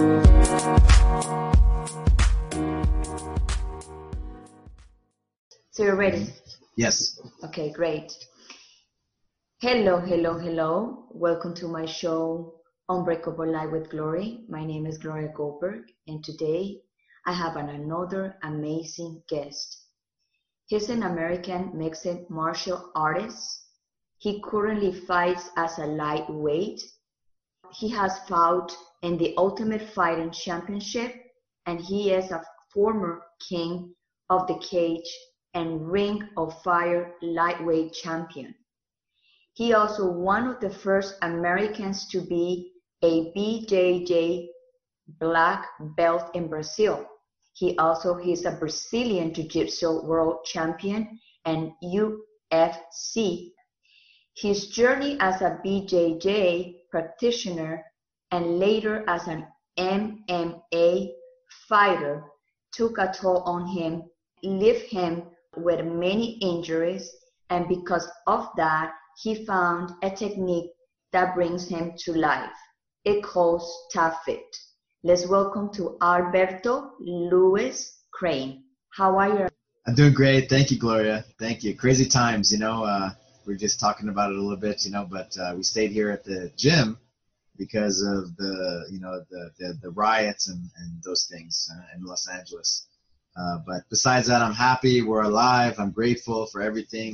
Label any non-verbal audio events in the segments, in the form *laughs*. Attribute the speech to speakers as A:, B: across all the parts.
A: So you're ready?
B: Yes.
A: Okay, great. Hello, hello, hello. Welcome to my show, Unbreakable Life with Glory. My name is Gloria Goldberg, and today I have an, another amazing guest. He's an American mixed martial artist. He currently fights as a lightweight. He has fought in the Ultimate Fighting Championship, and he is a former king of the cage and Ring of Fire lightweight champion. He also one of the first Americans to be a BJJ black belt in Brazil. He also is a Brazilian Jiu-Jitsu world champion and UFC. His journey as a BJJ practitioner and later as an MMA fighter took a toll on him, left him with many injuries, and because of that, he found a technique that brings him to life. It calls TapFit. Let's welcome to Alberto Luis Crane. How are you?
B: I'm doing great. Thank you, Gloria. Thank you. Crazy times, you know. Uh, we are just talking about it a little bit, you know, but uh, we stayed here at the gym because of the, you know, the the, the riots and, and those things uh, in Los Angeles. Uh, but besides that, I'm happy. We're alive. I'm grateful for everything,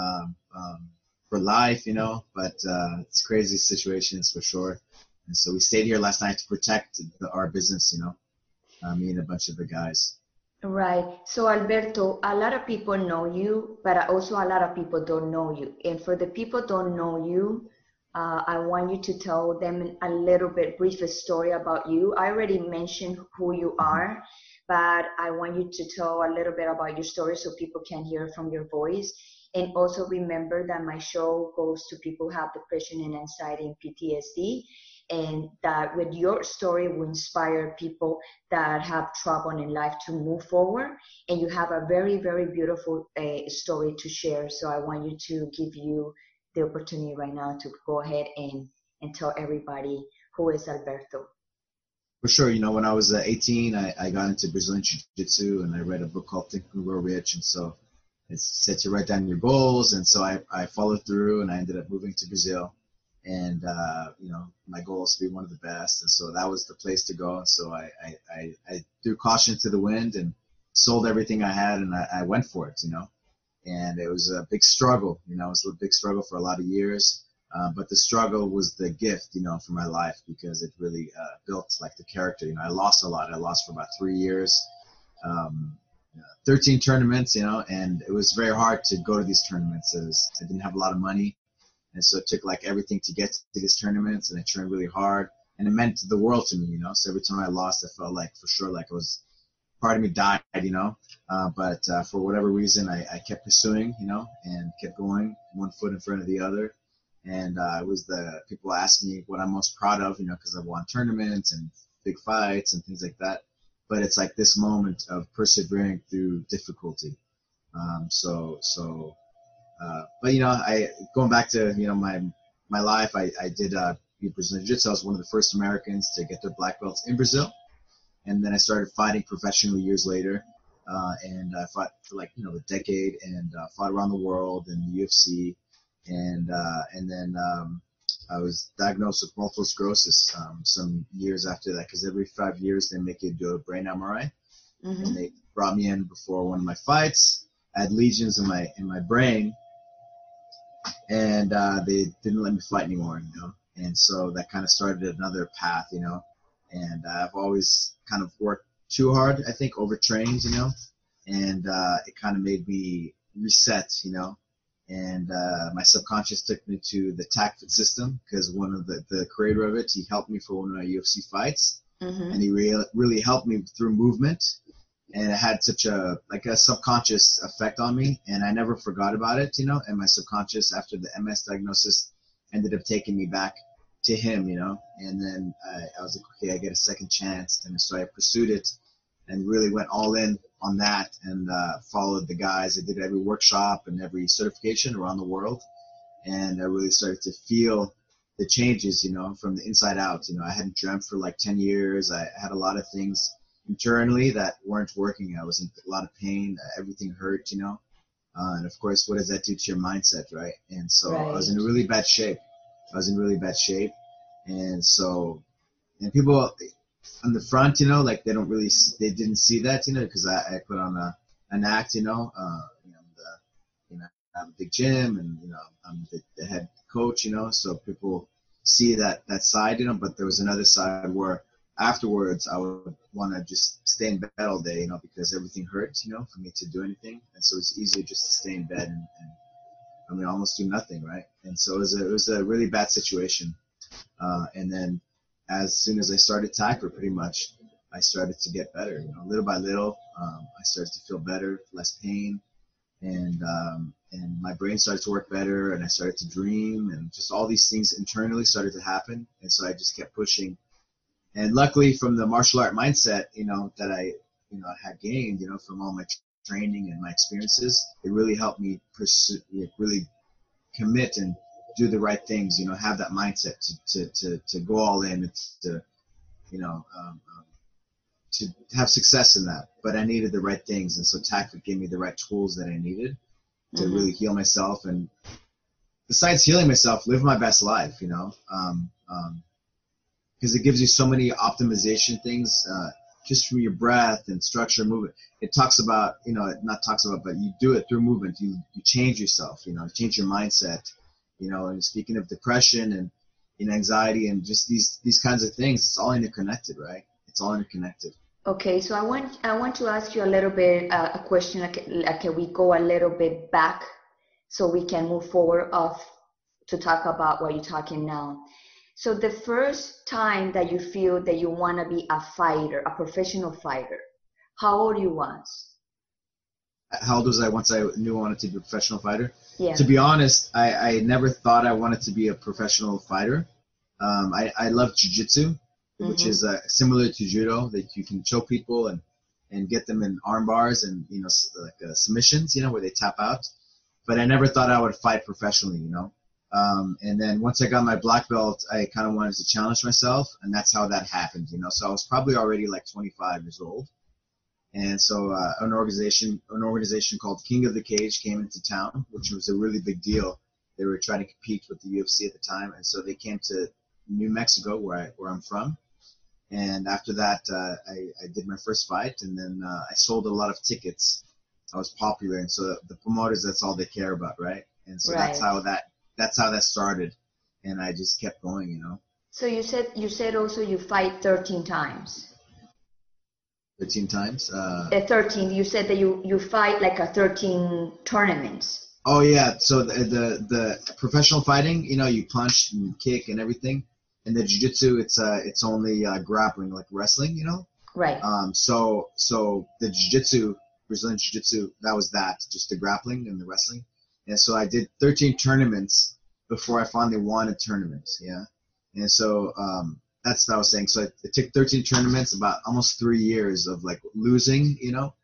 B: um, um, for life, you know. But uh, it's crazy situations for sure. And so we stayed here last night to protect the, our business, you know. Uh, me and a bunch of the guys.
A: Right. So Alberto, a lot of people know you, but also a lot of people don't know you. And for the people don't know you, uh, I want you to tell them a little bit brief story about you. I already mentioned who you mm-hmm. are, but I want you to tell a little bit about your story so people can hear from your voice. And also remember that my show goes to people who have depression and anxiety and PTSD, and that with your story will inspire people that have trouble in life to move forward. And you have a very, very beautiful uh, story to share. So I want you to give you the opportunity right now to go ahead and, and tell everybody who is Alberto
B: for sure, you know, when I was uh, 18, I, I got into Brazilian Jiu-Jitsu and I read a book called Think and Grow Rich. And so it said to write down your goals. And so I, I followed through and I ended up moving to Brazil. And, uh, you know, my goal is to be one of the best. And so that was the place to go. And so I, I, I, I threw caution to the wind and sold everything I had and I, I went for it, you know. And it was a big struggle, you know, it was a big struggle for a lot of years. Uh, but the struggle was the gift, you know, for my life because it really uh, built like the character. You know, I lost a lot. I lost for about three years, um, 13 tournaments, you know, and it was very hard to go to these tournaments. As I didn't have a lot of money, and so it took like everything to get to these tournaments, and I trained really hard, and it meant the world to me, you know. So every time I lost, I felt like for sure like it was part of me died, you know. Uh, but uh, for whatever reason, I, I kept pursuing, you know, and kept going, one foot in front of the other and uh, it was the people asked me what I'm most proud of, you know, because I've won tournaments and big fights and things like that. But it's like this moment of persevering through difficulty. Um, so so, uh, but you know, I going back to you know my my life, I I did uh, Brazilian Jiu-Jitsu. I was one of the first Americans to get their black belts in Brazil, and then I started fighting professionally years later. Uh, and I fought for like you know a decade and uh, fought around the world in the UFC and uh, and then um, I was diagnosed with multiple sclerosis um, some years after that because every five years they make you do a brain MRI, mm-hmm. and they brought me in before one of my fights. I had lesions in my in my brain, and uh, they didn't let me fight anymore, you know. And so that kind of started another path, you know. And uh, I've always kind of worked too hard, I think, overtrained, you know. And uh, it kind of made me reset, you know and uh, my subconscious took me to the TACFIT system because one of the, the creator of it, he helped me for one of my UFC fights, mm-hmm. and he really really helped me through movement, and it had such a like a subconscious effect on me, and I never forgot about it, you know. And my subconscious, after the MS diagnosis, ended up taking me back to him, you know. And then I, I was like, okay, I get a second chance, and so I pursued it, and really went all in on that and uh, followed the guys. I did every workshop and every certification around the world, and I really started to feel the changes, you know, from the inside out. You know, I hadn't dreamt for like 10 years. I had a lot of things internally that weren't working. I was in a lot of pain. Everything hurt, you know. Uh, and of course, what does that do to your mindset, right? And so right. I was in a really bad shape. I was in really bad shape. And so, and people on the front, you know, like they don't really, they didn't see that, you know, because I, I put on a, an act, you know, uh, you know, the, you know, I have a big gym and, you know, I'm the, the head coach, you know, so people see that, that side, you know, but there was another side where afterwards I would want to just stay in bed all day, you know, because everything hurts, you know, for me to do anything. And so it's easier just to stay in bed and, and I mean, almost do nothing, right? And so it was a, it was a really bad situation. Uh, and then as soon as I started TACFIT, pretty much, I started to get better. You know, little by little, um, I started to feel better, less pain, and um, and my brain started to work better, and I started to dream, and just all these things internally started to happen. And so I just kept pushing. And luckily, from the martial art mindset, you know, that I you know had gained, you know, from all my training and my experiences, it really helped me pursue, really commit and do the right things. You know, have that mindset to to to, to go all in, to you know, um, um, to have success in that. But I needed the right things, and so TACFIT gave me the right tools that I needed to mm-hmm. really heal myself and besides healing myself, live my best life. You know, um, um, because it gives you so many optimization things. Uh, just through your breath and structure movement. It talks about, you know, it not talks about, but you do it through movement. You, you change yourself, you know, change your mindset, you know, and speaking of depression and, you anxiety and just these, these kinds of things, it's all interconnected, right? It's all interconnected.
A: Okay, so I want I want to ask you a little bit uh, a question like, like we go a little bit back so we can move forward off to talk about what you're talking now. So the first time that you feel that you want to be a fighter, a professional fighter, how old you was?
B: How old was I once I knew I wanted to be a professional fighter?
A: Yeah.
B: To be honest, I, I never thought I wanted to be a professional fighter. Um, I, I love jujitsu, mm-hmm. which is uh, similar to judo, that you can choke people and, and get them in arm bars and, you know, like uh, submissions, you know, where they tap out. But I never thought I would fight professionally, you know. Um, and then once I got my black belt, I kind of wanted to challenge myself, and that's how that happened, you know. So I was probably already like 25 years old, and so uh, an organization, an organization called King of the Cage, came into town, which was a really big deal. They were trying to compete with the UFC at the time, and so they came to New Mexico, where I where I'm from. And after that, uh, I, I did my first fight, and then uh, I sold a lot of tickets. I was popular, and so the promoters, that's all they care about, right? And so right. that's how that that's how that started, and I just kept going, you know.
A: So you said you said also you fight 13 times.
B: 13 times. Uh,
A: uh, 13. You said that you you fight like a 13 tournaments.
B: Oh yeah. So the, the the professional fighting, you know, you punch and kick and everything, and the jiu-jitsu, it's uh it's only uh, grappling like wrestling, you know.
A: Right.
B: Um. So so the jiu-jitsu, Brazilian jiu-jitsu, that was that, just the grappling and the wrestling. And so I did 13 tournaments before I finally won a tournament. Yeah. And so um, that's what I was saying. So I, it took 13 tournaments, about almost three years of like losing, you know.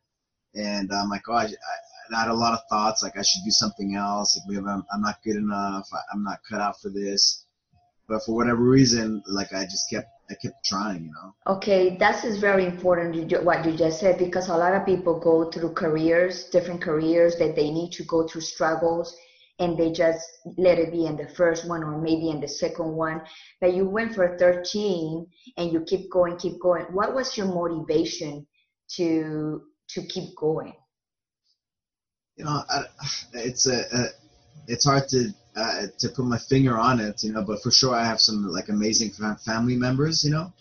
B: And I'm like, oh, I, I, I had a lot of thoughts, like I should do something else. Like I'm, I'm not good enough. I, I'm not cut out for this. But for whatever reason, like I just kept I kept trying, you know.
A: Okay, that is very important what you just said because a lot of people go through careers, different careers that they need to go through struggles and they just let it be in the first one or maybe in the second one. But you went for 13 and you keep going, keep going. What was your motivation to to keep going?
B: You know, I, it's a, a it's hard to uh, to put my finger on it, you know, but for sure I have some like amazing family members, you know,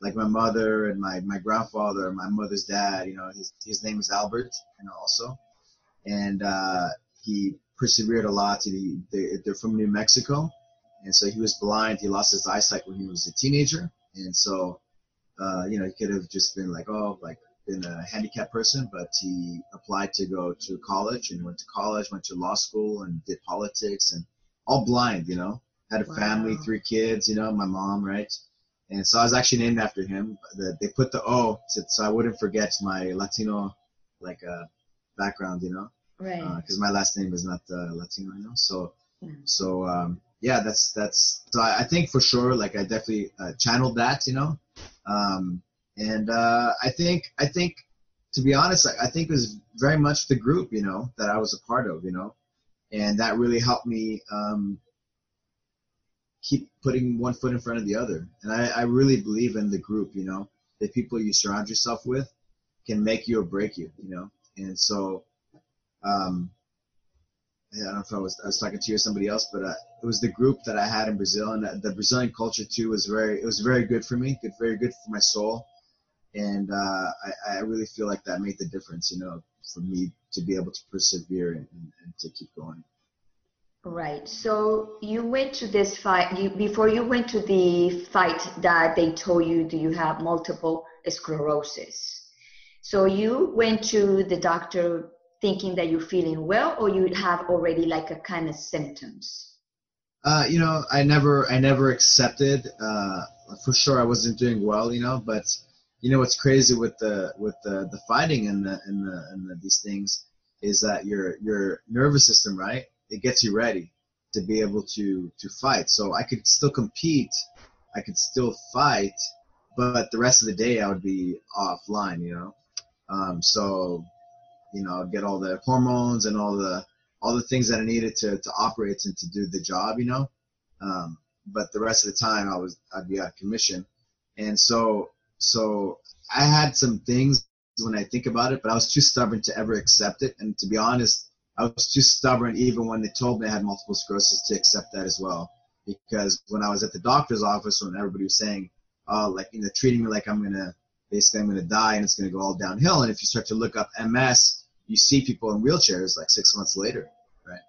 B: like my mother and my, my grandfather, my mother's dad, you know, his, his name is Albert, you know, also. And, uh, he persevered a lot. He, they, they're from New Mexico. And so he was blind. He lost his eyesight when he was a teenager. And so, uh, you know, he could have just been like, oh, like been a handicapped person, but he applied to go to college and went to college, went to law school and did politics and all blind, you know. Had a wow. family, three kids, you know, my mom, right? And so I was actually named after him. The, they put the O to, so I wouldn't forget my Latino, like, uh, background, you know.
A: Right.
B: Because uh, my last name is not uh, Latino, you know. So, yeah. so um, yeah, that's that's. So I, I, think for sure, like I definitely uh, channeled that, you know, um, and uh, I think I think to be honest, I, I think it was very much the group, you know, that I was a part of, you know, and that really helped me um, keep putting one foot in front of the other. And I, I really believe in the group, you know, the people you surround yourself with can make you or break you, you know. And so, um, I don't know if I was I was talking to you or somebody else, but uh, it was the group that I had in Brazil, and the Brazilian culture too was very it was very good for me, good very good for my soul, and uh, I, I really feel like that made the difference, you know, for me to be able to persevere and, and, to keep going.
A: Right. So you went to this fight. You, before you went to the fight that they told you, do you have multiple sclerosis? So you went to the doctor thinking that you're feeling well, or you have already like a kind of symptoms?
B: Uh, you know, I never, I never accepted. Uh, for sure, I wasn't doing well. You know, but you know what's crazy with the with the, the fighting and the and the and the, these things is that your your nervous system, right? It gets you ready to be able to to fight. So I could still compete, I could still fight, but the rest of the day I would be offline. You know, um, so you know, get all the hormones and all the all the things that I needed to to operate and to do the job, you know. Um, but the rest of the time, I was I'd be out of commission, and so so I had some things when I think about it, but I was too stubborn to ever accept it. And to be honest, I was too stubborn even when they told me I had multiple sclerosis to accept that as well. Because when I was at the doctor's office, when everybody was saying, "Oh, like you know, treating me like I'm gonna basically I'm gonna die and it's gonna go all downhill," and if you start to look up MS, you see people in wheelchairs like six months later, right?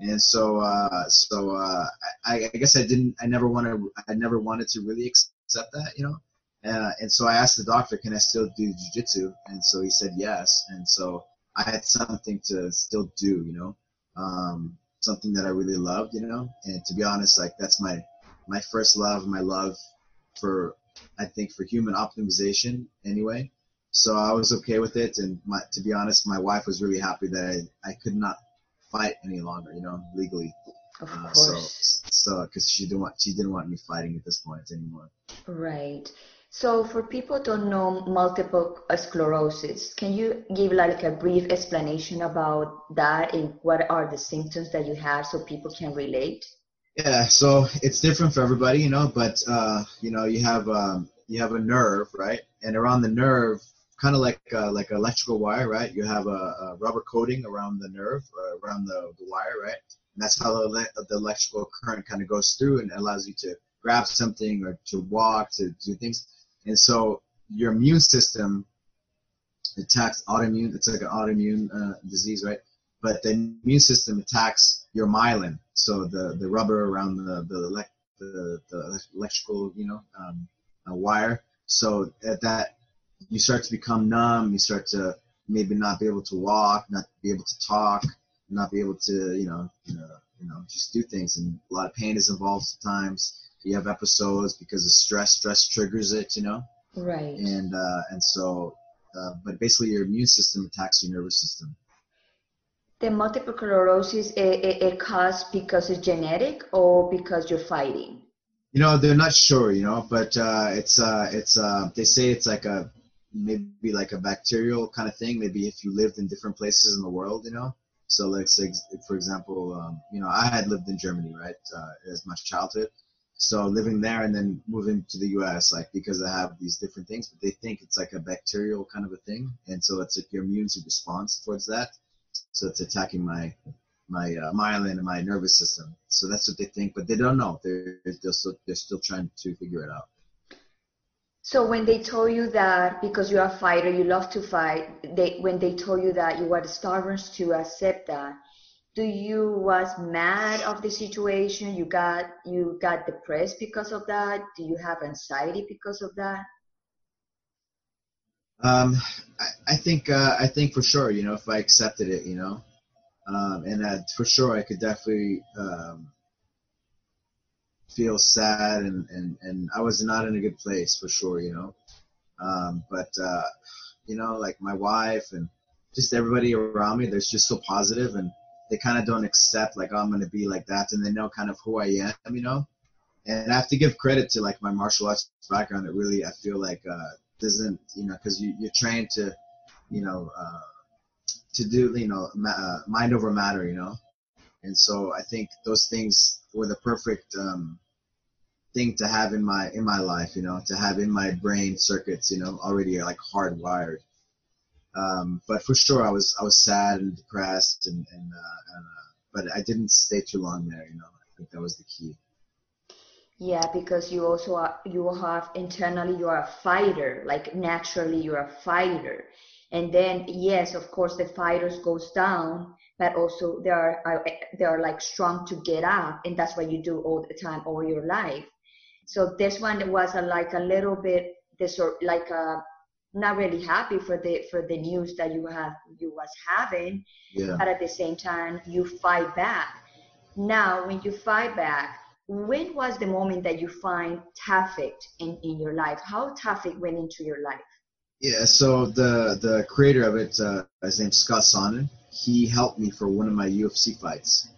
B: And so, uh, so uh, I, I guess I didn't, I never wanted, I never wanted to really accept that, you know. Uh, and so I asked the doctor, can I still do jujitsu? And so he said yes. And so I had something to still do, you know, um, something that I really loved, you know. And to be honest, like that's my my first love, my love for I think for human optimization anyway. So I was okay with it, and my, to be honest, my wife was really happy that I, I could not fight any longer, you know, legally.
A: Of uh, course.
B: So, so because she didn't want she didn't want me fighting at this point anymore.
A: Right. So for people don't know multiple sclerosis, can you give like a brief explanation about that and what are the symptoms that you have so people can relate?
B: Yeah, so it's different for everybody, you know, but uh, you know, you have um, you have a nerve, right? And around the nerve kind of like uh, like electrical wire, right? You have a, a rubber coating around the nerve, uh, around the, the wire, right? And that's how the, the electrical current kind of goes through and allows you to grab something or to walk, to do things. And so your immune system attacks autoimmune. It's like an autoimmune uh, disease, right? But the immune system attacks your myelin, so the the rubber around the the, the, the electrical, you know, um, uh, wire. So at that you start to become numb. You start to maybe not be able to walk, not be able to talk, not be able to, you know, you know, you know, just do things. And a lot of pain is involved sometimes. You have episodes because of stress. Stress triggers it, you know.
A: Right.
B: And uh, and so, uh, but basically, your immune system attacks your nervous system.
A: The multiple sclerosis it, it, it caused because it's genetic or because you're fighting.
B: You know, they're not sure. You know, but uh, it's uh, it's uh, they say it's like a maybe like a bacterial kind of thing. Maybe if you lived in different places in the world, you know. So like, say, for example, um, you know, I had lived in Germany, right, uh, as my childhood. So living there and then moving to the U.S., like because I have these different things, but they think it's like a bacterial kind of a thing, and so it's like your immune response towards that. So it's attacking my my uh, myelin and my nervous system. So that's what they think, but they don't know. They're they're still they're still trying to figure it out.
A: So when they told you that because you're a fighter, you love to fight, they when they told you that you were the stubborn to accept that, do you was mad of the situation? You got you got depressed because of that? Do you have anxiety because of that?
B: Um, I, I think uh, I think for sure, you know, if I accepted it, you know, um, and for sure I could definitely um, feel sad and, and, and I was not in a good place for sure, you know. Um, but, uh, you know, like my wife and just everybody around me, they're just so positive and they kind of don't accept like oh, I'm gonna be like that, and they know kind of who I am, you know. And I have to give credit to like my martial arts background. It really I feel like uh, doesn't you know because you, you're trained to you know uh, to do you know ma- uh, mind over matter, you know. And so I think those things were the perfect um, thing to have in my in my life, you know, to have in my brain circuits, you know, already like hardwired. Um, but for sure, I was I was sad and depressed, and and, uh, and uh, but I didn't stay too long there. You know, I think that was the key.
A: Yeah, because you also are, you have internally you are a fighter. Like naturally, you're a fighter, and then yes, of course, the fighters goes down, but also they are, are they are like strong to get up, and that's what you do all the time, all your life. So this one was a, like a little bit this or like a not really happy for the for the news that you have you was having.
B: Yeah.
A: but at the same time you fight back. Now when you fight back when was the moment that you find Tafit in, in your life? How Tafit went into your life?
B: Yeah so the the creator of it uh, his name's Scott Sonnon. He helped me for one of my UFC fights.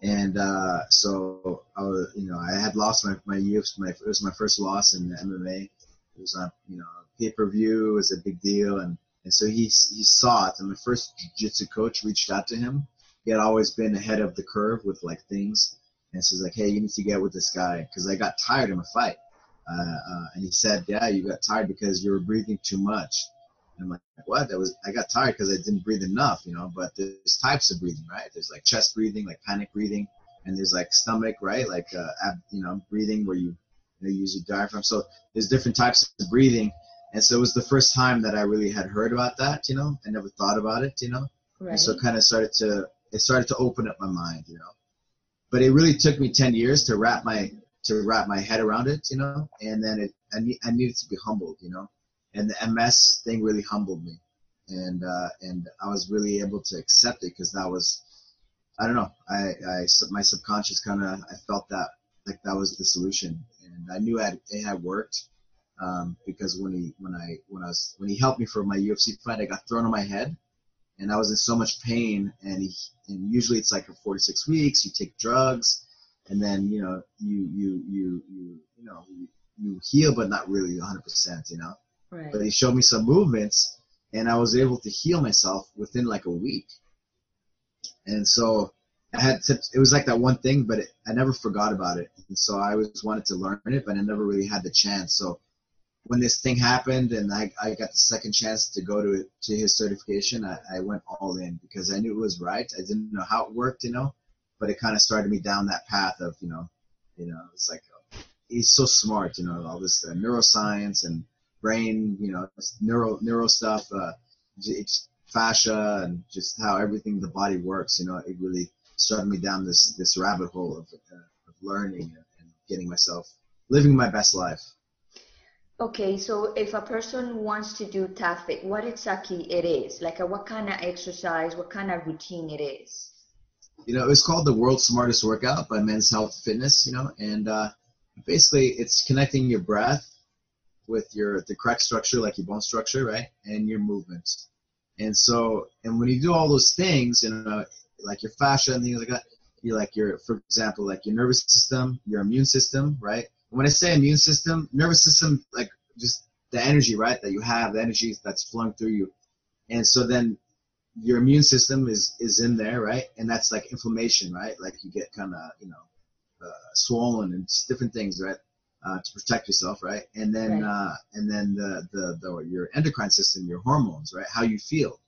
B: And uh, so I was, you know, I had lost my my UFC. My it was my first loss in the MMA, it was on, you know, pay per view. It was a big deal, and and so he he saw it. And my first jiu-jitsu coach reached out to him. He had always been ahead of the curve with like things, and so he's like, hey, you need to get with this guy because I got tired in a fight. Uh, uh, and he said, yeah, you got tired because you were breathing too much. And I'm like, what? That was I got tired because I didn't breathe enough, you know. But there's types of breathing, right? There's like chest breathing, like panic breathing, and there's like stomach, right? Like uh, ab, you know, breathing where you use your diaphragm. So there's different types of breathing. And so it was the first time that I really had heard about that, you know, I never thought about it, you know.
A: right.
B: And so it kind of started to, it started to open up my mind, you know. But it really took me 10 years to wrap my, to wrap my head around it, you know. And then it, I, need, I needed to be humbled, you know. And the MS thing really humbled me. And, uh, and I was really able to accept it because that was, I don't know, I, I, my subconscious kind of, I felt that like that was the solution I knew it had worked um, because when he when I when I was when he helped me for my UFC fight, I got thrown on my head, and I was in so much pain. And he and usually it's like for 46 weeks, you take drugs, and then you know you you you you you know you, you heal, but not really 100 percent, you know.
A: Right.
B: But he showed me some movements, and I was able to heal myself within like a week. And so I had to, it was like that one thing, but it, I never forgot about it. And so I always wanted to learn it, but I never really had the chance. So when this thing happened and I, I got the second chance to go to to his certification, I, I went all in because I knew it was right. I didn't know how it worked, you know, but it kind of started me down that path of, you know, you know, it's like he's so smart, you know, all this uh, neuroscience and brain, you know, neuro neuro stuff, uh, fascia and just how everything the body works. You know, it really started me down this this rabbit hole of, uh, of learning and, and getting myself living my best life.
A: Okay, so if a person wants to do TAFIT, what exactly it is? Like a, what kind of exercise, what kind of routine it is?
B: You know, it's called the World's Smartest Workout by Men's Health Fitness, you know, and uh, basically it's connecting your breath with your the correct structure, like your bone structure, right, and your movements. And so, and when you do all those things, you know, like your fascia and things like that, you like your, for example, like your nervous system, your immune system, right? when I say immune system, nervous system, like just the energy, right, that you have, the energy that's flowing through you. And so then your immune system is, is in there, right? And that's like inflammation, right? Like you get kind of, you know, uh, swollen and different things, right? Uh, to protect yourself, right? And then,
A: Right.
B: uh, and then the, the, the, your endocrine system, your hormones, right? How you feel.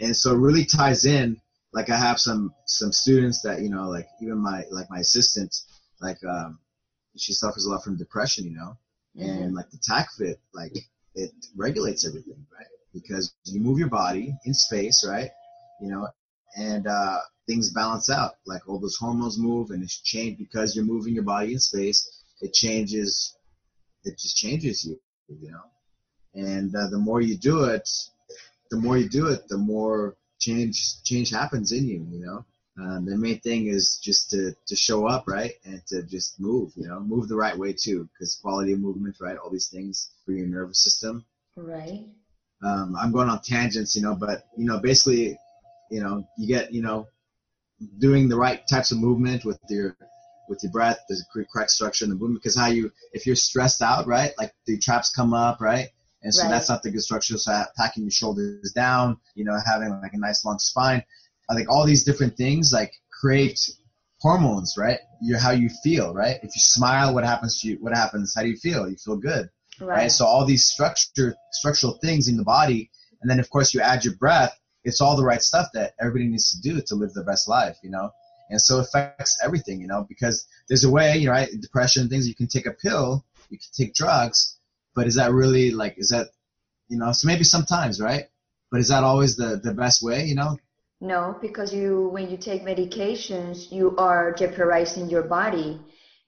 B: And so it really ties in, like I have some, some students that, you know, like even my, like my assistant, like, um, she suffers a lot from depression, you know, and like the TACFIT, like it regulates everything, right? Because you move your body in space, right? You know, and uh, things balance out. Like all those hormones move, and it's changed because you're moving your body in space. It changes. It just changes you, you know. And uh, the more you do it, the more you do it, the more change change happens in you, you know. Um, the main thing is just to, to show up, right? And to just move, you know, move the right way too, because quality of movement, right? All these things for your nervous system.
A: Right.
B: Um, I'm going on tangents, you know, but, you know, basically you know, you get, you know, doing the right types of movement with your with your breath, the correct structure in the movement. Because how you, if you're stressed out, right, like the traps come up, right, and so
A: Right.
B: that's not the good structure. So packing your shoulders down, you know, having like a nice long spine. I think all these different things like create hormones, right? You're how you feel, right? If you smile, what happens to you? What happens? How do you feel? You feel good, right?
A: Right.
B: So all these structure structural things in the body, and then of course you add your breath. It's all the right stuff that everybody needs to do to live their best life, you know. And so it affects everything, you know, because there's a way, you know, right? Depression, things you can take a pill, you can take drugs, but is that really like is that, you know? So maybe sometimes, right? But is that always the the best way, you know?
A: No, because you when you take medications, you are jeopardizing your body,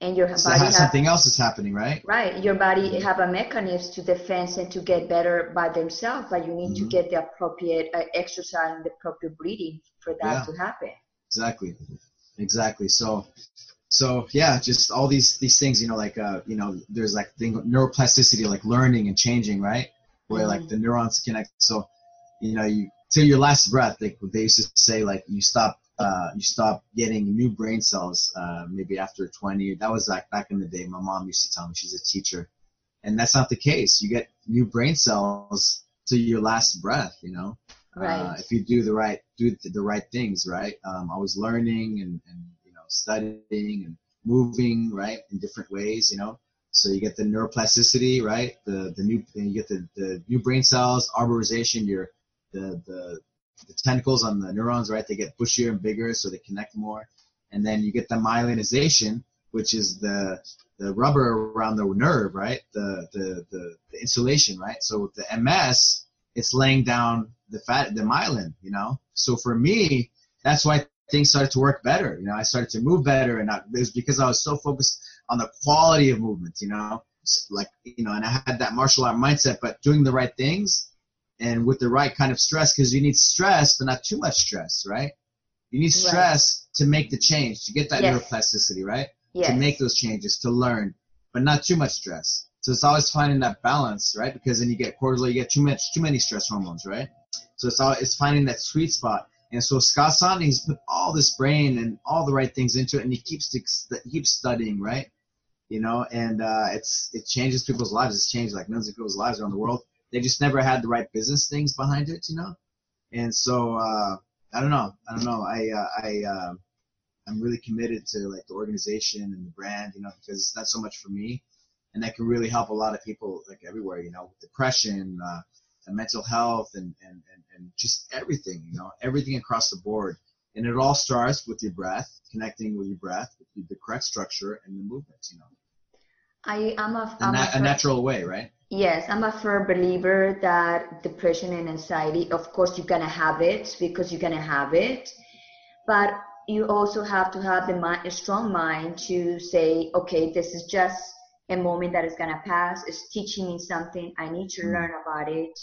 A: and your
B: So
A: body
B: ha-
A: have
B: something else is happening, right?
A: right. Your body have a mechanism to defend and to get better by themselves, but you need to
B: Mhm.
A: get the appropriate uh, exercise and the appropriate breathing for that
B: Yeah.
A: to happen.
B: Exactly. Exactly. So, so yeah, just all these these things, you know, like uh, you know, there's like thing neuroplasticity, like learning and changing, right? Where like the neurons connect. So, you know, you till your last breath, like they used to say, like you stop, uh, you stop getting new brain cells, uh, maybe after 20. That was like back in the day. My mom used to tell me she's a teacher, and that's not the case. You get new brain cells to your last breath, you know uh, if you do the right do the, right things right um, i was learning and, and studying and moving right in different ways you know? So you get the neuroplasticity right? The the new you get the, the new brain cells arborization your the, the the tentacles on the neurons right they get bushier and bigger so they connect more. And then you get the myelinization which is the the rubber around the nerve right? The the the, the insulation right? So with the ms it's laying down the fat, the myelin, you know. So for me, that's why things started to work better. You know, I started to move better, and I, it was because I was so focused on the quality of movement. You know, like you know, and I had that martial art mindset, but doing the right things and with the right kind of stress, because you need stress, but not too much stress, right? You need
A: Right.
B: stress to make the change, to get that
A: Yes.
B: neuroplasticity, right?
A: Yes.
B: to make those changes, to learn, but not too much stress. So it's always finding that balance, right? Because then you get cortisol, you get too much, too many stress hormones, right? So it's all, it's finding that sweet spot. And so Scott Sonny, he's put all this brain and all the right things into it, and he keeps he keeps studying, right? You know, and uh, it's it changes people's lives. It's changed like millions of people's lives around the world. They just never had the right business things behind it, you know. And so uh, I don't know, I don't know. I uh, I uh, I'm really committed to like the organization and the brand, you know, because it's not so much for me, and that can really help a lot of people like everywhere, you know, with depression, uh, and mental health, and, and and and just everything, you know, everything across the board. And it all starts with your breath, connecting with your breath, with the correct structure and the movements, you know,
A: I am a,
B: a, na-
A: a
B: natural way, right?
A: Yes, I'm a firm believer that depression and anxiety, of course, you're gonna have it because you're gonna have it, but you also have to have the mind, a strong mind to say, okay, this is just a moment that is gonna pass. It's teaching me something. I need to
B: Mm.
A: learn about it.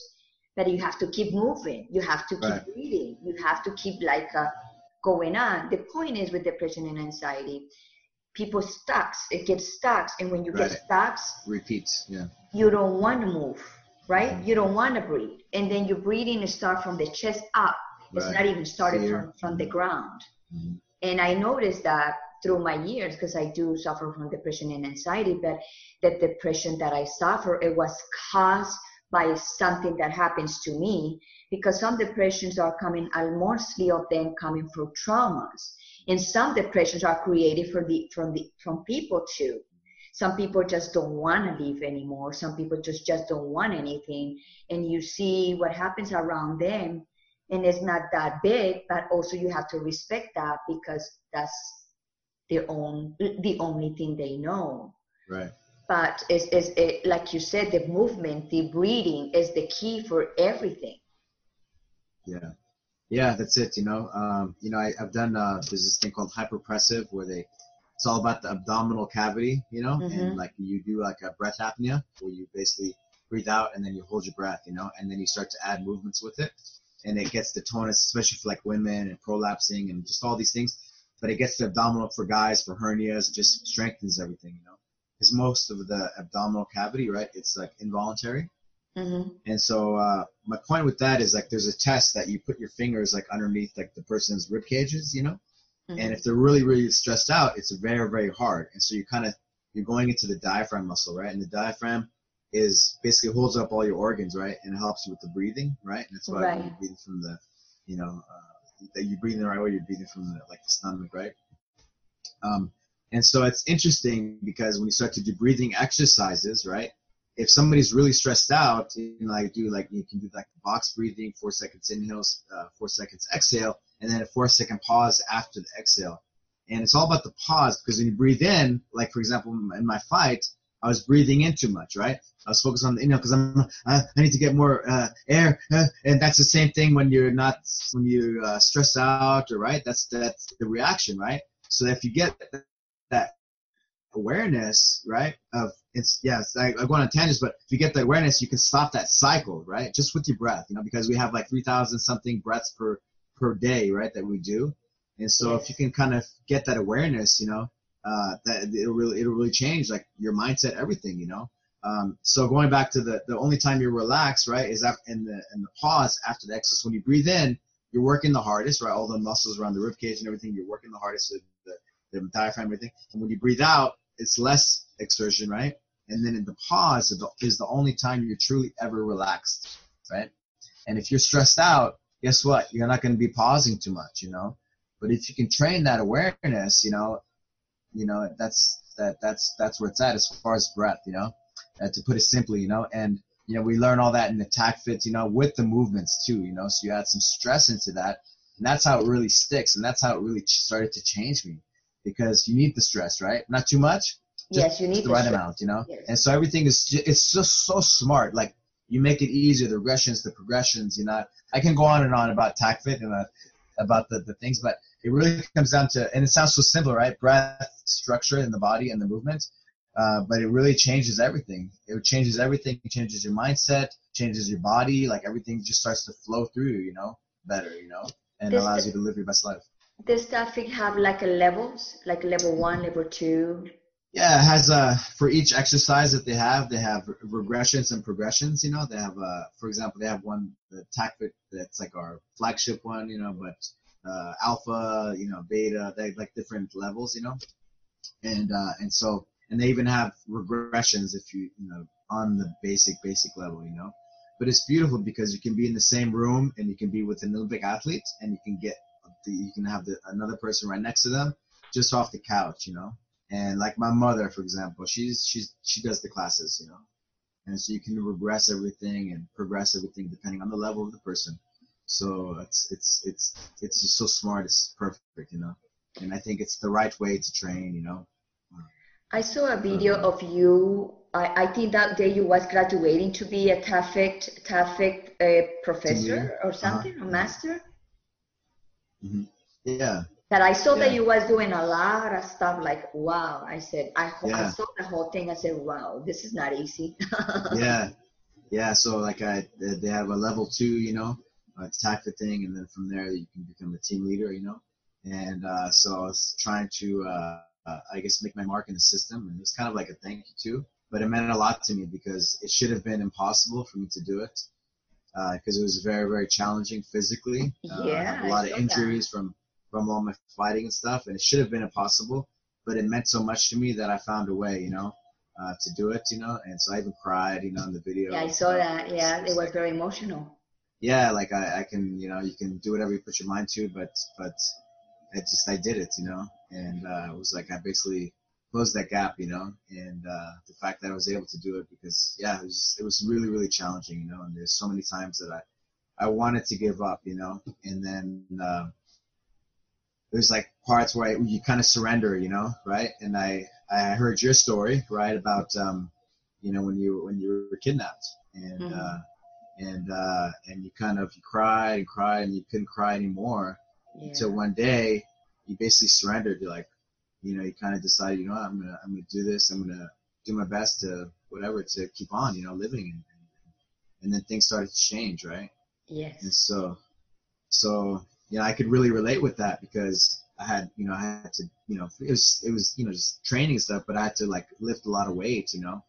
A: But you have to keep moving. You have to keep
B: Right.
A: reading. You have to keep like uh, going on. The point is with depression and anxiety, people stuck. It gets stuck, and when you
B: Right.
A: get stuck,
B: repeats. yeah,
A: you don't want to move, right? You don't want to breathe. And then your breathing start from the chest up. It's
B: Right.
A: not even started
B: Fear.
A: from, from the ground.
B: Mhm.
A: And I noticed that through my years, because I do suffer from depression and anxiety, but the depression that I suffer, it was caused by something that happens to me because some depressions are coming, and mostly of them coming from traumas. And some depressions are created from the from the from people too. Some people just don't want to live anymore. Some people just just don't want anything. And you see what happens around them and it's not that big but also you have to respect that because that's their own the only thing they know.
B: Right,
A: but it's, it's it, like you said the movement the breathing is the key for everything
B: yeah, yeah. That's it. You know, um, you know, I, I've done. Uh, there's this thing called hypopressive where they it's all about the abdominal cavity, you know,
A: Mhm.
B: and like you do like a breath apnea where you basically breathe out and then you hold your breath, you know, and then you start to add movements with it, and it gets the tonus, especially for like women and prolapsing and just all these things. But it gets the abdominal for guys for hernias, it just strengthens everything, you know, because most of the abdominal cavity, right, it's like involuntary,
A: Mm-hmm.
B: And so uh, my point with that is like there's a test that you put your fingers like underneath like the person's rib cages, you know,
A: Mm-hmm.
B: and if they're really really stressed out, it's very very hard. And so you kind of you're going into the diaphragm muscle, right? And the diaphragm is basically holds up all your organs, right? And it helps you with the breathing, right? And that's why
A: Right.
B: you're breathing from the, you know, uh, that you breathe breathing the right way. You're breathing from the like the stomach, right? Um, and so it's interesting because when you start to do breathing exercises, right? If somebody's really stressed out, you know, like do like you can do like box breathing, four seconds inhale, uh, four seconds exhale, and then a four second pause after the exhale. And it's all about the pause because when you breathe in, like for example in my fight, I was breathing in too much, right? I was focused on the inhale because I'm uh, I need to get more uh, air, uh, and that's the same thing when you're not when you're uh, stressed out, or right? That's that's the reaction, right? So if you get that awareness, right? Of it's yes, I, I go on tangents, but if you get the awareness, you can stop that cycle, right? Just with your breath, you know, because we have like three thousand something breaths per per day, right? That we do, and so if you can kind of get that awareness, you know, uh, that it'll really it'll really change like your mindset, everything, you know. Um, so going back to the the only time you relax, right, is after, in the in the pause after the exercise. When you breathe in, you're working the hardest, right? All the muscles around the rib cage and everything, you're working the hardest, the, the, diaphragm, everything. And when you breathe out, it's less exertion, right? And then in the pause is the, only time you're truly ever relaxed, right? And if you're stressed out, guess what? You're not going to be pausing too much, you know. But if you can train that awareness, you know, you know that's that that's that's where it's at as far as breath, you know, uh, to put it simply, you know. And you know we learn all that in the tack fits, you know, with the movements too, you know. So you add some stress into that, and that's how it really sticks, and that's how it really started to change me, because you need the stress, right? Not too much, just
A: yes, you need
B: the right
A: stress.
B: amount, you know.
A: Yes.
B: And so everything is ju- it's just so smart. Like you make it easier, the regressions, the progressions. You know, I can go on and on about TACFIT and uh, about the, the things, but it really comes down to, and it sounds so simple, right? Breath, structure in the body, and the movement. Uh, but it really changes everything. It changes everything. It changes your mindset, changes your body. Like everything just starts to flow through, you know, better, you know, and
A: This-
B: allows you to live your best life.
A: Does traffic have like a levels, like level one, level two?
B: Yeah, it has uh for each exercise that they have, they have regressions and progressions. You know, they have uh for example, they have one the TACFIT that's like our flagship one. You know, but uh, alpha, you know, beta, they like different levels. You know, and uh and so and they even have regressions if you you know on the basic basic level. You know, but it's beautiful because you can be in the same room and you can be with an Olympic athlete and you can get the, you can have the, another person right next to them just off the couch. You know and like my mother for example she's she's she does the classes you know and so you can regress everything and progress everything depending on the level of the person so it's it's it's it's just so smart it's perfect you know and i think it's the right way to train you know
A: I saw a video of you. I, I think that day you was graduating to be a TAFIC, TAFIC uh, professor or something,
B: Uh-huh.
A: a master.
B: Yeah.
A: That I saw that you was doing a lot of stuff. Like wow, I said I, ho- I saw the whole thing. I said wow, this is not easy. *laughs*
B: yeah. Yeah so like i they have a level two you know uh, attack the thing and then from there you can become a team leader you know? And uh, so i was trying to uh, uh, i guess make my mark in the system and it was kind of like a thank you too but it meant a lot to me because it should have been impossible for me to do it because it was very very challenging physically uh, I
A: Yeah,
B: had a
A: I
B: lot of
A: saw that.
B: injuries from from all my fighting and stuff and it should have been impossible but it meant so much to me that i found a way you know uh, to do it, you know, and so I even cried, you know, in the video.
A: yeah, I saw that. Yeah, it was very emotional.
B: Yeah, like I, I can, you know, you can do whatever you put your mind to, but, but I just, I did it, you know, and, uh, it was like, I basically closed that gap, you know, and, uh, the fact that I was able to do it because, yeah, it was, it was really, really challenging, you know, and there's so many times that I, I wanted to give up, you know, and then, uh, there's like parts where I, you kind of surrender, you know, right? And I, I heard your story, right, about, um, you know, when you, when you were kidnapped and,
A: Mhm.
B: uh, and uh, and you kind of you cried and cried and you couldn't cry anymore
A: Yeah.
B: until one day you basically surrendered. You're like, you know, you kind of decided, you know, I'm gonna I'm gonna do this. I'm gonna do my best to whatever to keep on, you know, living and and then things started to change, right?
A: Yes.
B: And so so you know I could really relate with that because I had you know I had to you know it was it was you know just training stuff, but I had to like lift a lot of weight, you know,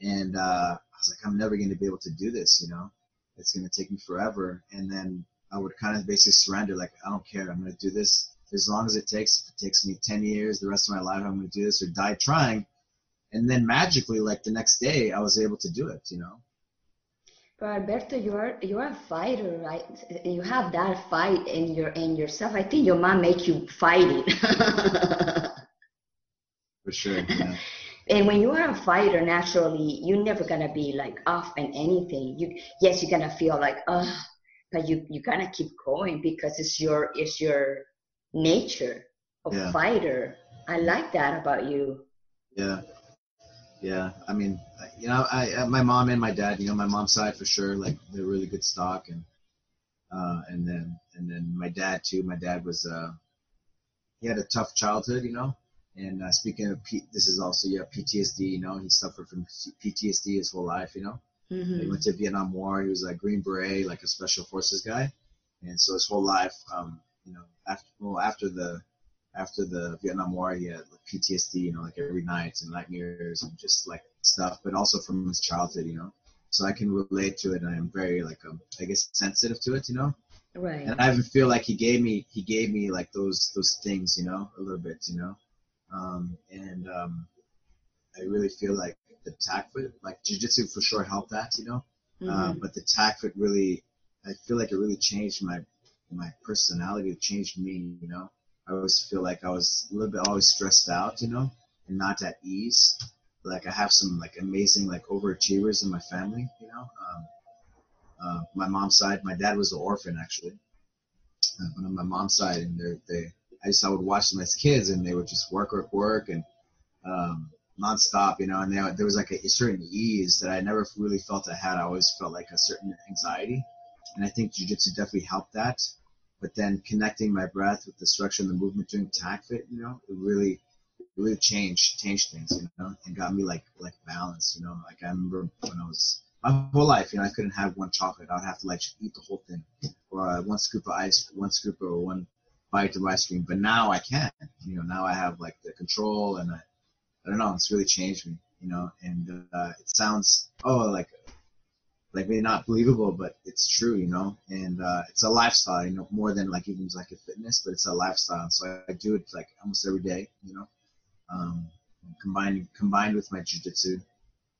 B: and uh, I was like, I'm never going to be able to do this, you know. It's going to take me forever, and then I would kind of basically surrender, like I don't care, I'm going to do this as long as it takes. If it takes me 10 years, the rest of my life, I'm going to do this or die trying. And then magically, like the next day, I was able to do it, you know.
A: But Alberto, you're you're a fighter, right? You have that fight in your in yourself. I think your mom make you fight it. *laughs*
B: For sure. Yeah.
A: and when you are a fighter, naturally, you're never gonna be like off in anything. You yes, you're gonna feel like oh, but you you gotta keep going because it's your it's your nature of
B: Yeah.
A: fighter. I like that about you.
B: Yeah, yeah. I mean, you know, I, my mom and my dad. You know, my mom's side for sure. Like they're really good stock, and uh, and then and then my dad too. My dad was uh, he had a tough childhood. You know, and uh, speaking of P, this is also yeah PTSD. You know, he suffered from PTSD his whole life. You know, he
A: hmm
B: went to Vietnam War. He was a Green Beret, like a special forces guy, and so his whole life, um, you know, after well after the after the Vietnam War, he had like PTSD, you know, like every night and nightmares and just like stuff, but also from his childhood, you know. So I can relate to it, and I'm very like um, I guess sensitive to it, you know.
A: Right.
B: And I even feel like he gave me he gave me like those those things, you know, a little bit, you know. Um, and um, I really feel like the TACFIT, like jujitsu for sure helped that, you know. Uh,
A: Mhm.
B: but the TACFIT really, I feel like it really changed my my personality. Changed me, you know. I always feel like I was a little bit always stressed out, you know, and not at ease. Like I have some like amazing like overachievers in my family, you know. Um, uh, my mom's side, my dad was an orphan actually, uh, but on my mom's side, and they they I just I would watch them as kids, and they would just work, work, work, and um, nonstop, you know. And they, there was like a, certain ease that I never really felt I had. I always felt like a certain anxiety, and I think jujitsu definitely helped that. But then connecting my breath with the structure and the movement during TACFIT, you know, it really, really changed changed things, you know, and got me like like balanced, you know. Like I remember when I was my whole life, you know, I couldn't have one chocolate. I would have to like eat the whole thing, or uh, one scoop of ice, one scoop or one bite of ice cream. But now I can, you know. Now I have like the control, and I, I don't know. It's really changed me, you know. And uh, it sounds oh like like maybe not believable, but it's true, you know. And uh, it's a lifestyle, you know, more than like even like a fitness, but it's a lifestyle. So I, I do it like almost every day, you know. Um, combined combined with my jujitsu.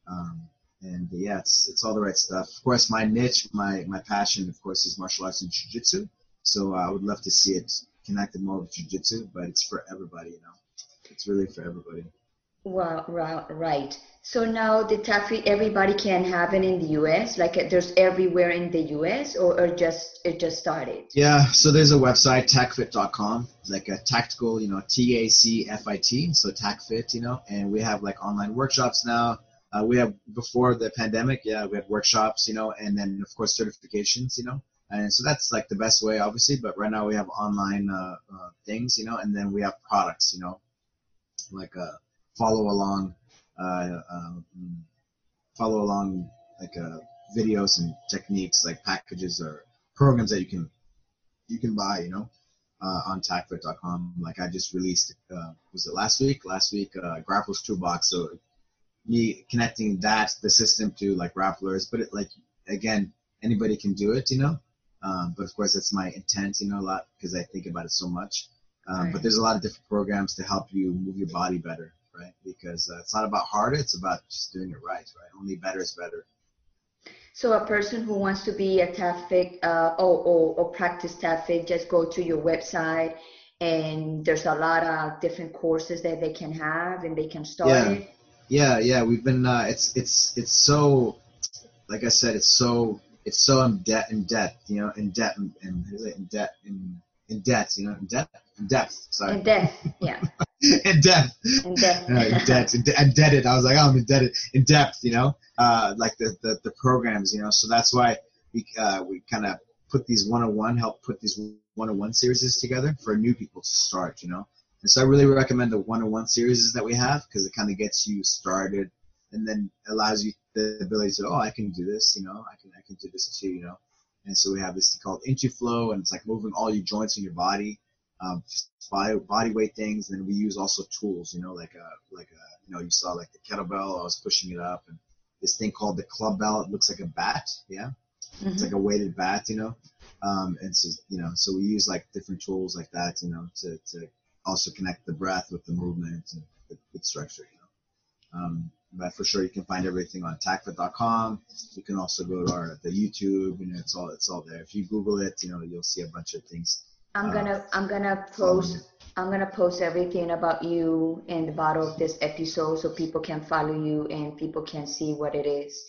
B: Um, and yeah, it's it's all the right stuff. Of course, my niche, my my passion, of course, is martial arts and jiu-jitsu. So I would love to see it connected more with jiu-jitsu, but it's for everybody, you know. It's really for everybody.
A: Well, right. So now the TACFIT, everybody can have it in the U.S. Like uh, there's everywhere in the U.S. or, or just it just started.
B: Yeah, so there's a website, tacfit.com, like a tactical, you know, T A C F I T, so tacfit, you know, and we have like online workshops now. Uh, we have before the pandemic, yeah, we had workshops, you know, and then of course certifications, you know, and so that's like the best way, obviously. But right now we have online uh, uh, things, you know, and then we have products, you know, like uh, follow along, follow along like uh, videos and techniques, like packages or programs that you can you can buy, you know, uh, on tacfit.com. Like I just released, uh, was it last week? Last week, uh, Grapples Toolbox. So me connecting that the system to like grapplers, but it like again anybody can do it, you know. Um, but of course that's my intent, you know, a lot because I think about it so much. Um,
A: Right.
B: But there's a lot of different programs to help you move your body better, right? Because uh, it's not about harder; it's about just doing it right, right? Only better is better.
A: So a person who wants to be a TACFIT uh, or, or, or practice TACFIT, just go to your website and there's a lot of different courses that they can have and they can start
B: Yeah.
A: it.
B: Yeah, yeah, we've been. Uh, it's it's it's so, like I said, it's so it's so in debt in debt, you know, in debt in, in, in debt in in debt, you know, in debt in depth. Sorry,
A: And death, yeah, *laughs* *laughs*
B: in depth.
A: and death.
B: Uh, in debt, *laughs* in de- indebted. I was like, oh, I'm indebted. In depth, you know, uh, like the, the the programs, you know. So that's why we uh, we kind of put these one-on-one, help put these one-on-one series together for new people to start, you know. And so I really recommend the one-on-one series that we have because it kind of gets you started and then allows you the ability to, oh, I can do this, you know, I can I can do this too, you know. And so we have this called IntuFlow, and it's like moving all your joints in your body, um, body, body weight things. And then we use also tools, you know, like a, like uh you know, you saw like the kettlebell, I was pushing it up, and this thing called the Clubbell. It looks like a bat. Yeah. Mm-hmm. It's like a weighted bat, you know. Um, and so, you know, so we use like different tools like that, you know, to, to also connect the breath with the movement and the, the structure, you know. Um, but for sure, you can find everything on tacfit.com. You can also go to our the YouTube. You know, it's all it's all there. If you Google it, you know, you'll see a bunch of things.
A: I'm gonna I'm gonna post I'm gonna post everything about you in the bottom of this episode so people can follow you and people can see what it is.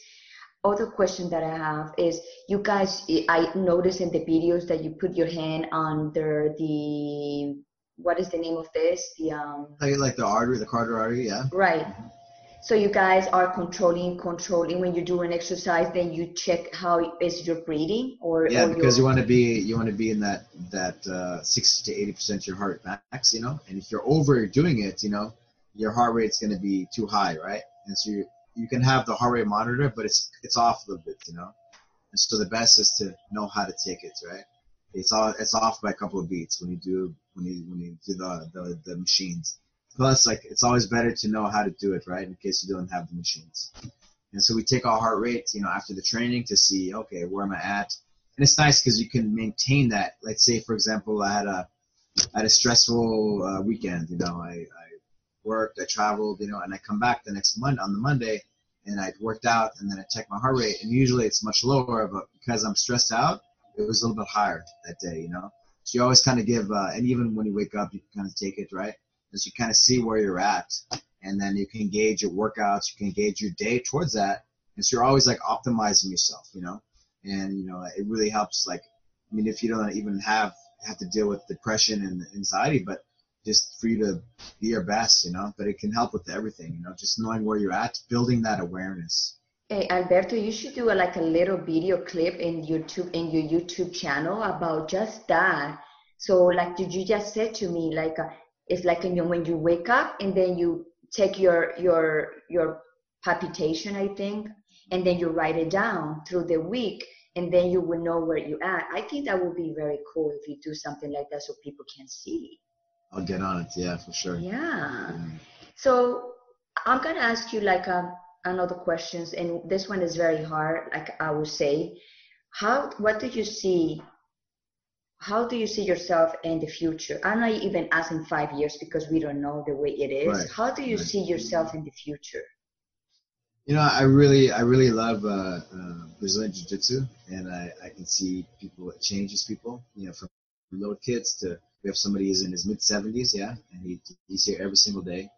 A: Other question that I have is you guys I noticed in the videos that you put your hand under the what is the name of this? The um
B: like, like the artery, the carotid artery, yeah.
A: Right. Mm-hmm so you guys are controlling, controlling. When you do an exercise, then you check how is your breathing, or
B: yeah,
A: or
B: because you want to be you want to be in that that uh, sixty to eighty percent of your heart max, you know. And if you're overdoing it, you know, your heart rate's going to be too high, right? And so you you can have the heart rate monitor, but it's it's off a little bit, you know. And so the best is to know how to take it, right? It's all it's off by a couple of beats when you do when you when you do the the, the machines. Plus, like it's always better to know how to do it, right? In case you don't have the machines. And so we take our heart rate, you know, after the training to see, okay, where am I at? And it's nice because you can maintain that. Let's say, for example, I had a I had a stressful uh, weekend. You know, I, I worked, I traveled, you know, and I come back the next Monday on the Monday, and I'd worked out, and then I check my heart rate, and usually it's much lower, but because I'm stressed out, it was a little bit higher that day. You know, so you always kind of give, uh, and even when you wake up, you kind of take it, right? Is you kind of see where you're at, and then you can gauge your workouts, you can gauge your day towards that, and so you're always like optimizing yourself, you know, and you know it really helps. Like, I mean, if you don't even have have to deal with depression and anxiety, but just for you to be your best, you know. But it can help with everything, you know, just knowing where you're at, building that awareness.
A: Hey Alberto, you should do a, like a little video clip in YouTube in your YouTube channel about just that. So like did you just said to me, like uh, it's like you know, when you wake up and then you take your your your palpitation, I think, and then you write it down through the week, and then you will know where you at. I think that would be very cool if you do something like that so people can see.
B: I'll get on it. Yeah, for sure.
A: Yeah. yeah. So I'm gonna ask you like a, um, another questions, and this one is very hard. Like I would say, how what do you see how do you see yourself in the future? I'm not even asking five years because we don't know the way it is. Right. How do you right. see yourself in the future?
B: You know, I really, I really love uh, uh, Brazilian Jiu-Jitsu, and I, I can see people. It changes people. You know, from little kids to we have somebody who's in his mid 70s, yeah, and he, he's here every single day,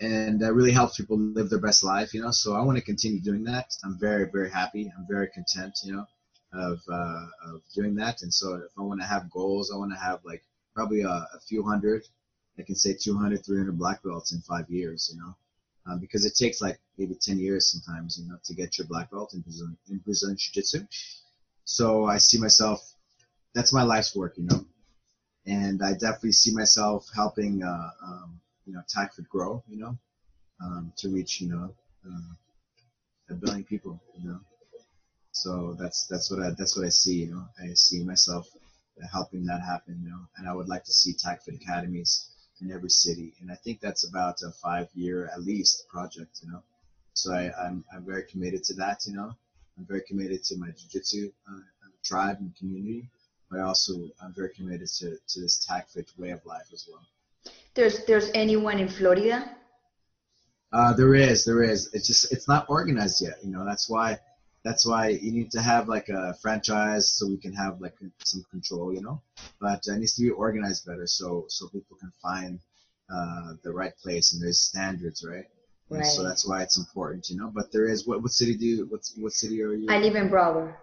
B: and that really helps people live their best life. You know, so I want to continue doing that. I'm very, very happy. I'm very content. You know of uh, of doing that. And so if I want to have goals, I want to have like probably a, a few hundred. I can say 200, 300 black belts in five years. You know, um, because it takes like maybe 10 years sometimes, you know, to get your black belt in Brazilian, in Brazilian Jiu-Jitsu. So I see myself, that's my life's work, you know, and I definitely see myself helping, uh, um, you know, TACFIT grow, you know, um, to reach, you know, uh, a billion people, you know. So that's that's what I that's what I see. You know, I see myself helping that happen. You know, and I would like to see TACFIT academies in every city, and I think that's about a five-year at least project. You know, so I, I'm I'm very committed to that. You know, I'm very committed to my jiu-jitsu uh, tribe and community, but also I'm very committed to to this TACFIT way of life as well.
A: There's there's anyone in Florida?
B: Uh, there is, there is. It's just it's not organized yet. You know, that's why that's why you need to have like a franchise so we can have like some control, you know. But it needs to be organized better so so people can find uh, the right place and there's standards, right? Right. so that's why it's important, you know. But there is what what city do you, what what city are you?
A: I live in Broward.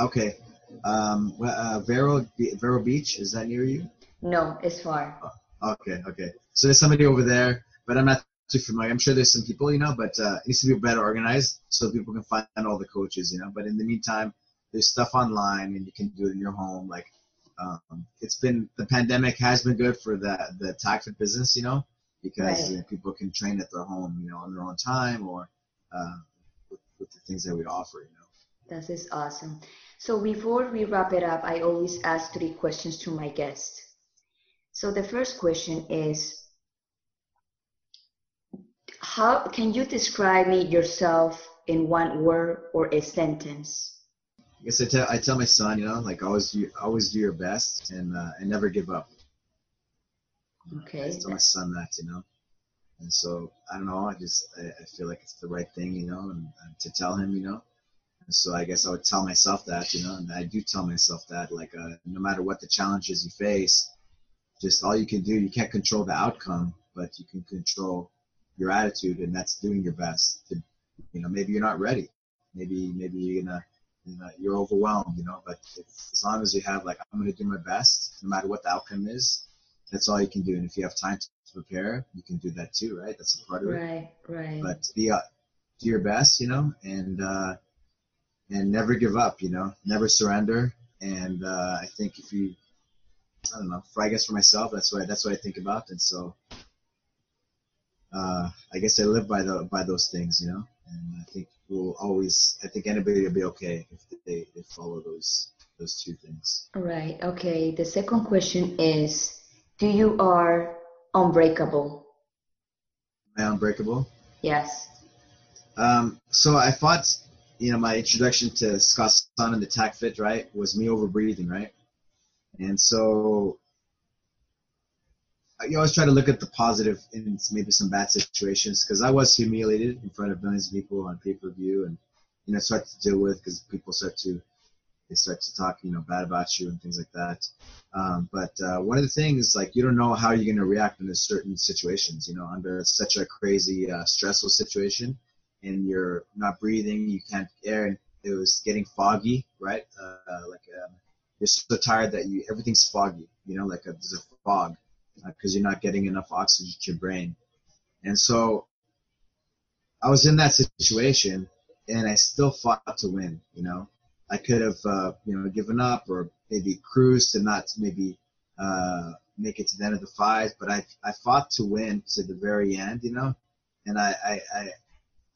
B: Okay. Um, uh, Vero Vero Beach is that near you?
A: No, it's far.
B: Oh, okay, okay. So there's somebody over there, but I'm not too familiar. I'm sure there's some people, you know, but uh, it needs to be better organized so people can find all the coaches, you know. But in the meantime, there's stuff online and you can do it in your home. Like um, it's been the pandemic has been good for the the TACFIT business, you know, because right. you know, people can train at their home, you know, on their own time or uh, with, with the things that we offer, you know.
A: This is awesome. So before we wrap it up, I always ask three questions to my guests. So the first question is how can you describe me yourself in one word or a sentence?
B: I guess I tell I tell my son, you know, like always do always do your best and uh, and never give up.
A: Okay.
B: I tell my son that, you know, and so I don't know. I just I, I feel like it's the right thing, you know, and, and to tell him, you know. And so I guess I would tell myself that, you know, and I do tell myself that, like, uh, no matter what the challenges you face, just all you can do, you can't control the outcome, but you can control your attitude, and that's doing your best. To, you know, maybe you're not ready. Maybe maybe you're gonna you know, you're overwhelmed, you know. But if, as long as you have like, I'm going to do my best, no matter what the outcome is, that's all you can do. And if you have time to prepare, you can do that too, right? That's a part of
A: right,
B: it.
A: Right, right.
B: But be uh, do your best, you know, and uh, and never give up, you know, never surrender. And uh, I think if you, I don't know, for I guess for myself, that's what that's what I think about. And so, uh, I guess I live by the by those things, you know. And I think we'll always. I think anybody will be okay if they, they follow those those two things.
A: Right. Okay. The second question is, do you are unbreakable?
B: Am I unbreakable?
A: Yes.
B: Um, so I thought, you know, my introduction to Scott Sonnon the TACFIT, right, was me over breathing, right? And so you always try to look at the positive in maybe some bad situations because I was humiliated in front of millions of people on pay per view and you know start to deal with because people start to they start to talk you know bad about you and things like that. Um, but uh, one of the things like you don't know how you're going to react in certain situations. You know, under such a crazy uh, stressful situation and you're not breathing, you can't air, and it was getting foggy, right? Uh, like um, you're so tired that you everything's foggy. You know, like a, there's a fog because uh, you're not getting enough oxygen to your brain. And so I was in that situation and I still fought to win, you know. I could have, uh, you know, given up or maybe cruised to not maybe uh, make it to the end of the fight, but I, I fought to win to the very end, you know. And I, I, I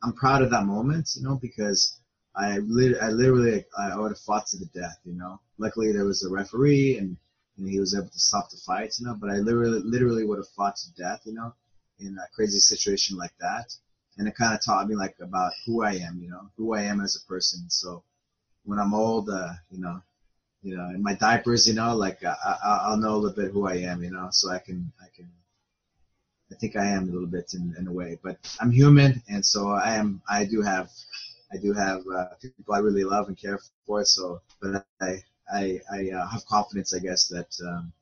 B: I'm proud of that moment, you know, because I, lit- I literally, I would have fought to the death, you know. Luckily, there was a referee and and he was able to stop the fight, you know. But I literally, literally would have fought to death, you know, in a crazy situation like that. And it kind of taught me like about who I am, you know, who I am as a person. So when I'm old, uh, you know, you know, in my diapers, you know, like I, I, I'll know a little bit who I am, you know, so I can, I can, I think I am a little bit in, in a way, but I'm human, and so I am. I do have, I do have uh, people I really love and care for. So, but I, I, I uh, have confidence, I guess, that um,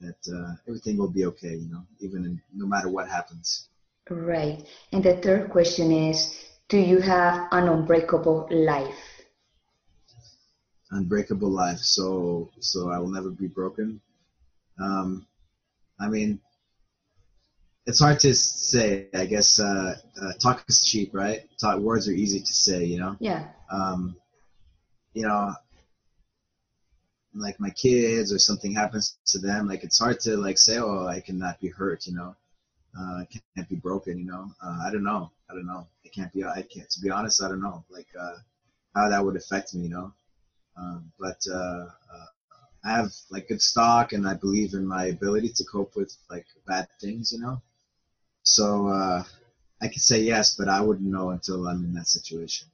B: that uh, everything will be okay. You know, even in, no matter what happens.
A: Right. And the third question is, do you have an unbreakable life?
B: Unbreakable life. So, so I will never be broken. Um, I mean, it's hard to say. I guess uh, uh, talk is cheap, right? Talk, words are easy to say, you know.
A: Yeah.
B: Um, you know, like my kids or something happens to them, like it's hard to like say, oh, I cannot be hurt, you know, uh, I can't be broken, you know. Uh, I don't know, I don't know. I can't be, I can't. To be honest, I don't know, like uh, how that would affect me, you know. Um, but uh, uh, I have like good stock, and I believe in my ability to cope with like bad things, you know. So uh, I could say yes, but I wouldn't know until I'm in that situation.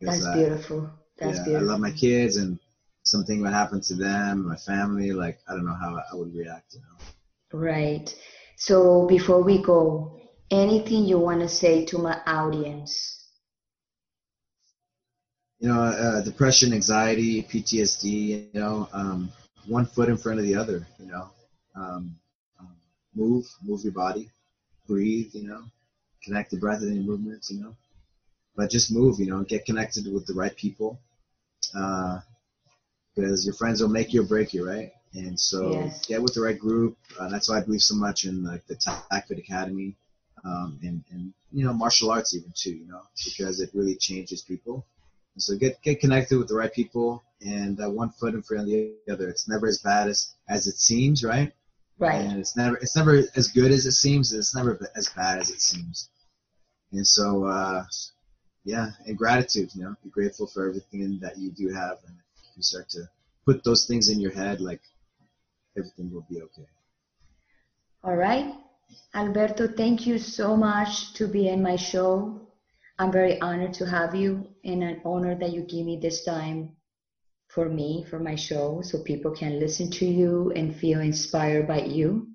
A: That's beautiful. That's
B: yeah,
A: beautiful.
B: I love my kids and something would happen to them, my family, like I don't know how I would react, you know.
A: Right. So before we go, anything you want to say to my audience?
B: You know, uh, depression, anxiety, PTSD. You know, um, one foot in front of the other. You know, um, um, move, move your body, breathe. You know, connect the breath and your movements. You know, but just move. You know, get connected with the right people. Uh, because your friends will make you or break you, right? And so
A: yes.
B: get with the right group. Uh, that's why I believe so much in like the TACFit Academy, um, and and you know martial arts even too, you know, because it really changes people. And so get get connected with the right people, and uh, one foot in front of the other. It's never as bad as as it seems, right?
A: Right.
B: And it's never it's never as good as it seems. It's never as bad as it seems. And so, uh, yeah, and gratitude. You know, be grateful for everything that you do have, and you start to put those things in your head, like everything will be okay.
A: All right. Alberto, thank you so much to be in my show. I'm very honored to have you and an honor that you give me this time for me, for my show, so people can listen to you and feel inspired by you.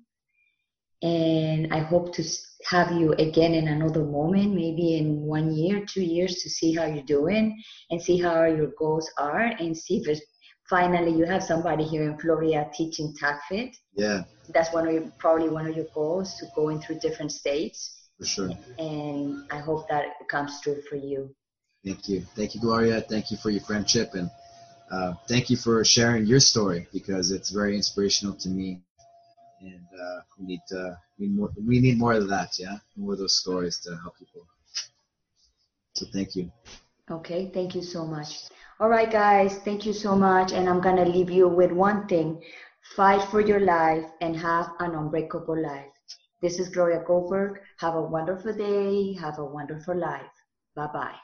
A: And I hope to have you again in another moment, maybe in one year, two years, to see how you're doing and see how your goals are and see if finally you have somebody here in Florida teaching TACFIT.
B: Yeah.
A: That's one of your, probably one of your goals to go in through different states.
B: For sure.
A: And I hope that comes true for you.
B: Thank you. Thank you, Gloria. Thank you for your friendship and uh, thank you for sharing your story because it's very inspirational to me. And uh, we need to, we, more, we need more of that, yeah, more of those stories to help people. So thank you.
A: Okay, thank you so much. All right, guys, thank you so much. And I'm gonna leave you with one thing: fight for your life and have an unbreakable life. This is Gloria Goldberg. Have a wonderful day. Have a wonderful life. Bye bye.